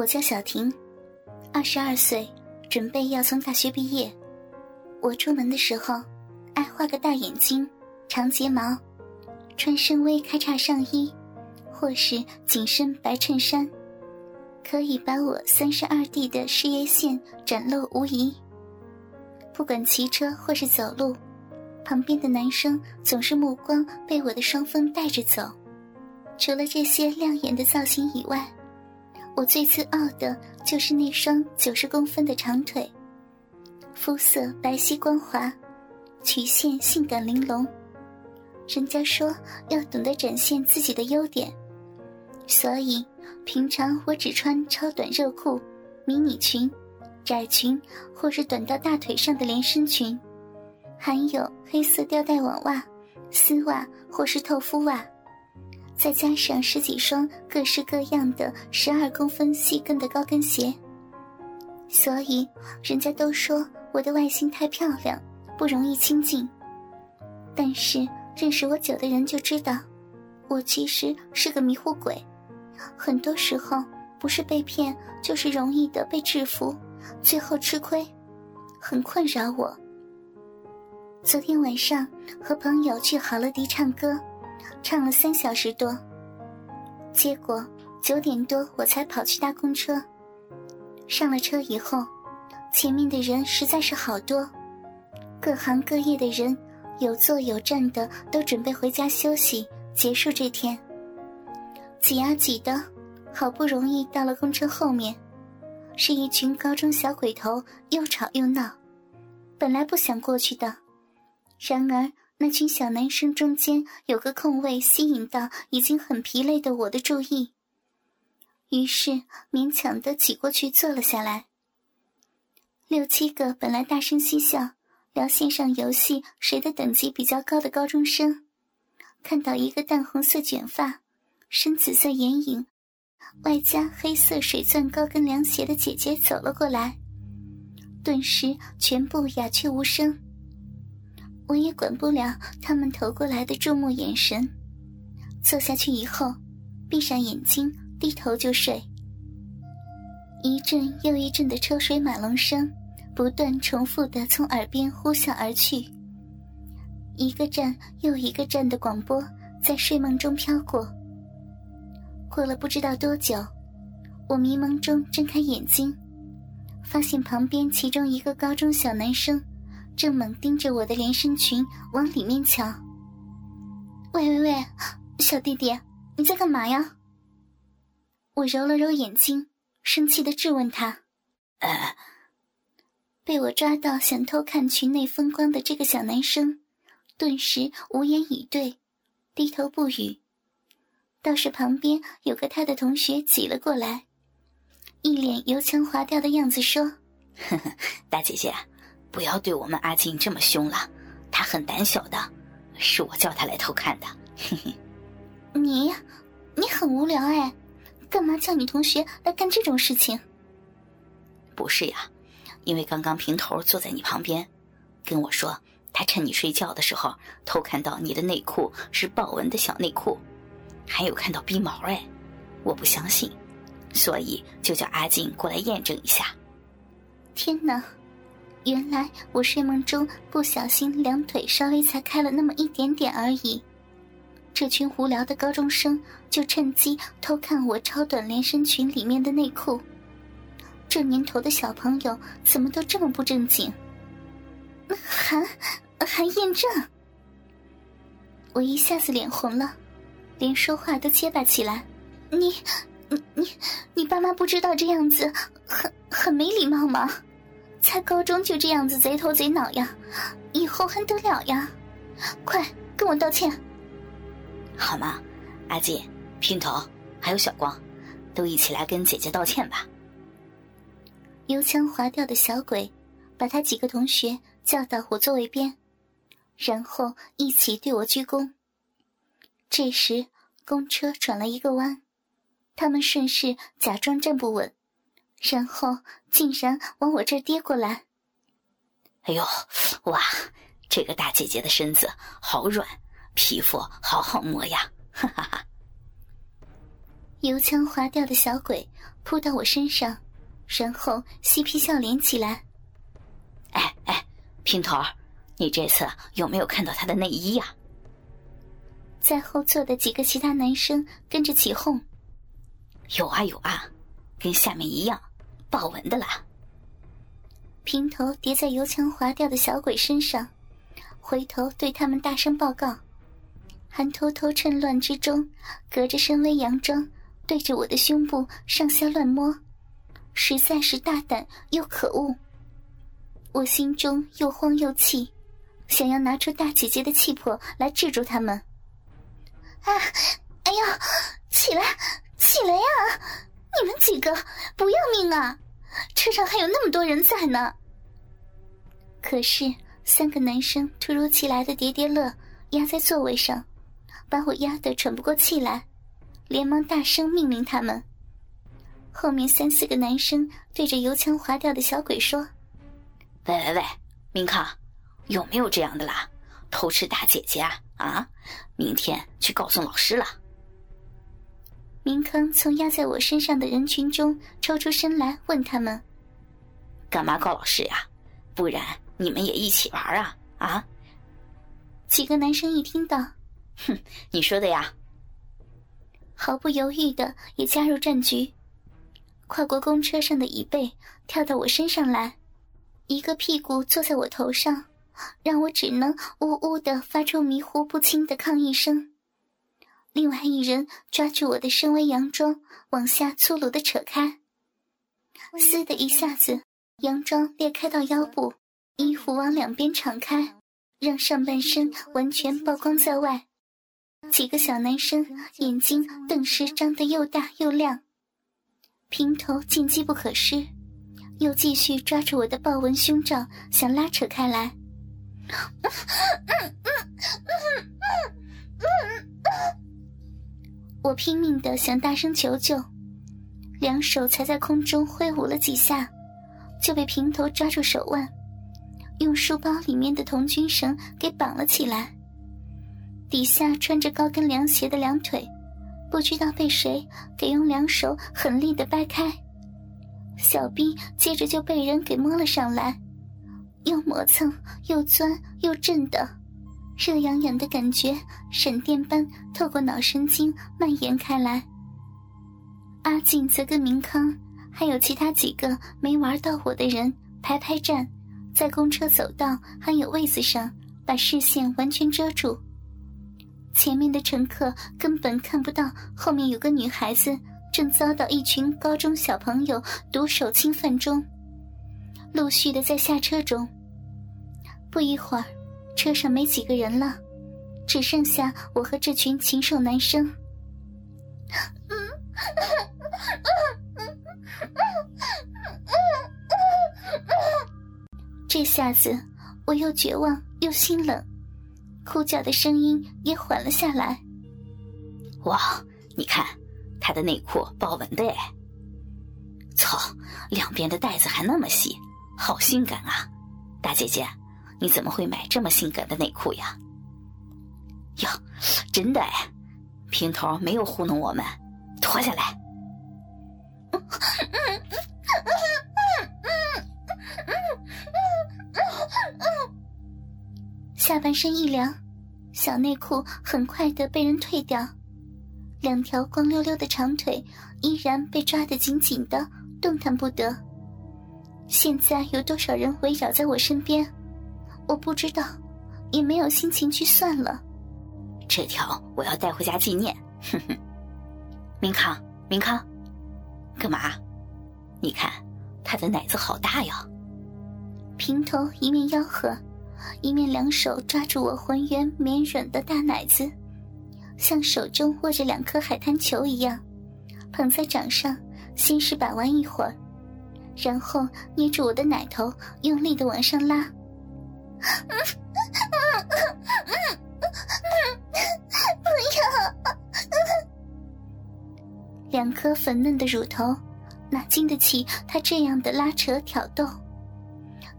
我叫小婷，二十二岁，准备要从大学毕业。我出门的时候，爱画个大眼睛、长睫毛，穿深 V 开叉上衣，或是紧身白衬衫，可以把我三十二 D 的事业线展露无遗。不管骑车或是走路，旁边的男生总是目光被我的双峰带着走。除了这些亮眼的造型以外，我最自傲的就是那双九十公分的长腿，肤色白皙光滑，曲线性感玲珑。人家说要懂得展现自己的优点，所以平常我只穿超短热裤、迷你裙、窄裙，或是短到大腿上的连身裙，还有黑色吊带网袜、丝袜或是透肤袜。再加上十几双各式各样的十二公分细跟的高跟鞋，所以人家都说我的外形太漂亮，不容易亲近。但是认识我久的人就知道，我其实是个迷糊鬼，很多时候不是被骗，就是容易的被制服，最后吃亏，很困扰我。昨天晚上和朋友去好乐迪唱歌。唱了三小时多，结果九点多我才跑去搭公车。上了车以后，前面的人实在是好多，各行各业的人有坐有站的，都准备回家休息，结束这天。挤啊挤的，好不容易到了公车后面，是一群高中小鬼头，又吵又闹。本来不想过去的，然而。那群小男生中间有个空位，吸引到已经很疲累的我的注意，于是勉强的挤过去坐了下来。六七个本来大声嬉笑、聊线上游戏谁的等级比较高的高中生，看到一个淡红色卷发、深紫色眼影，外加黑色水钻高跟凉鞋的姐姐走了过来，顿时全部鸦雀无声。我也管不了他们投过来的注目眼神，坐下去以后，闭上眼睛，低头就睡。一阵又一阵的车水马龙声，不断重复的从耳边呼啸而去。一个站又一个站的广播在睡梦中飘过。过了不知道多久，我迷蒙中睁开眼睛，发现旁边其中一个高中小男生。正猛盯着我的连身裙往里面瞧。喂喂喂，小弟弟，你在干嘛呀？我揉了揉眼睛，生气的质问他。被我抓到想偷看裙内风光的这个小男生，顿时无言以对，低头不语。倒是旁边有个他的同学挤了过来，一脸油腔滑调的样子说：“ 呵呵，大姐姐。”不要对我们阿静这么凶了，她很胆小的，是我叫她来偷看的。嘿嘿，你，你很无聊哎，干嘛叫你同学来干这种事情？不是呀，因为刚刚平头坐在你旁边，跟我说他趁你睡觉的时候偷看到你的内裤是豹纹的小内裤，还有看到逼毛哎，我不相信，所以就叫阿静过来验证一下。天哪！原来我睡梦中不小心两腿稍微才开了那么一点点而已，这群无聊的高中生就趁机偷看我超短连身裙里面的内裤。这年头的小朋友怎么都这么不正经？还还验证？我一下子脸红了，连说话都结巴起来。你你你你爸妈不知道这样子很很没礼貌吗？才高中就这样子贼头贼脑呀，以后还得了呀？快跟我道歉，好吗？阿锦、姘头还有小光，都一起来跟姐姐道歉吧。油腔滑调的小鬼，把他几个同学叫到我座位边，然后一起对我鞠躬。这时，公车转了一个弯，他们顺势假装站不稳。然后竟然往我这儿跌过来！哎呦，哇，这个大姐姐的身子好软，皮肤好好摸呀！哈哈哈。油腔滑调的小鬼扑到我身上，然后嬉皮笑脸起来。哎哎，平头，你这次有没有看到他的内衣呀？在后座的几个其他男生跟着起哄。有啊有啊，跟下面一样，豹纹的啦。平头叠在油腔滑调的小鬼身上，回头对他们大声报告，还偷偷趁乱之中，隔着身威洋装，对着我的胸部上下乱摸，实在是大胆又可恶。我心中又慌又气，想要拿出大姐姐的气魄来制住他们。啊！哎呀，起来，起来呀！你们几个不要命啊！车上还有那么多人在呢。可是三个男生突如其来的叠叠乐压在座位上，把我压得喘不过气来，连忙大声命令他们。后面三四个男生对着油腔滑调的小鬼说：“喂喂喂，明康，有没有这样的啦？偷吃大姐姐啊？啊，明天去告诉老师了。”明康从压在我身上的人群中抽出身来，问他们：“干嘛告老师呀？不然你们也一起玩啊？啊？”几个男生一听到，哼，你说的呀，毫不犹豫的也加入战局，跨过公车上的椅背，跳到我身上来，一个屁股坐在我头上，让我只能呜呜的发出迷糊不清的抗议声。另外一人抓住我的深 V 洋装，往下粗鲁的扯开，嘶的一下子，洋装裂开到腰部，衣服往两边敞开，让上半身完全曝光在外。几个小男生眼睛顿时张得又大又亮，平头见机不可失，又继续抓住我的豹纹胸罩，想拉扯开来。我拼命的想大声求救，两手才在空中挥舞了几下，就被平头抓住手腕，用书包里面的童军绳给绑了起来。底下穿着高跟凉鞋的两腿，不知道被谁给用两手狠力的掰开，小臂接着就被人给摸了上来，又磨蹭又钻又震的。热痒痒的感觉，闪电般透过脑神经蔓延开来。阿静则跟明康，还有其他几个没玩到我的人排排站，在公车走道还有位子上，把视线完全遮住。前面的乘客根本看不到后面有个女孩子正遭到一群高中小朋友毒手侵犯中，陆续的在下车中。不一会儿。车上没几个人了，只剩下我和这群禽兽男生。这下子我又绝望又心冷，哭叫的声音也缓了下来。哇，你看他的内裤豹纹的哎！操，两边的带子还那么细，好性感啊，大姐姐。你怎么会买这么性感的内裤呀？哟，真的哎，平头没有糊弄我们，脱下来。下半身一凉，小内裤很快的被人退掉，两条光溜溜的长腿依然被抓得紧紧的，动弹不得。现在有多少人围绕在我身边？我不知道，也没有心情去算了。这条我要带回家纪念。哼哼，明康，明康，干嘛？你看他的奶子好大呀！平头一面吆喝，一面两手抓住我浑圆绵软的大奶子，像手中握着两颗海滩球一样，捧在掌上，先是把玩一会儿，然后捏住我的奶头，用力的往上拉。不要！两颗粉嫩的乳头哪经得起他这样的拉扯挑逗？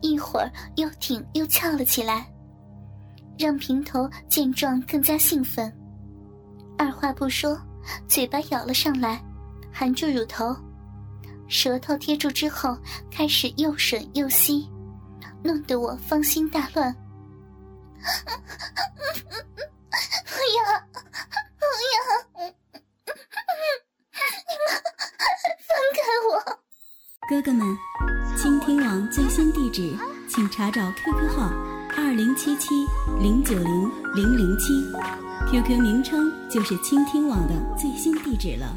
一会儿又挺又翘了起来，让平头见状更加兴奋。二话不说，嘴巴咬了上来，含住乳头，舌头贴住之后开始又吮又吸，弄得我芳心大乱。不要，不要！你们放开我！哥哥们，倾听网最新地址，请查找 QQ 号二零七七零九零零零七，QQ 名称就是倾听网的最新地址了。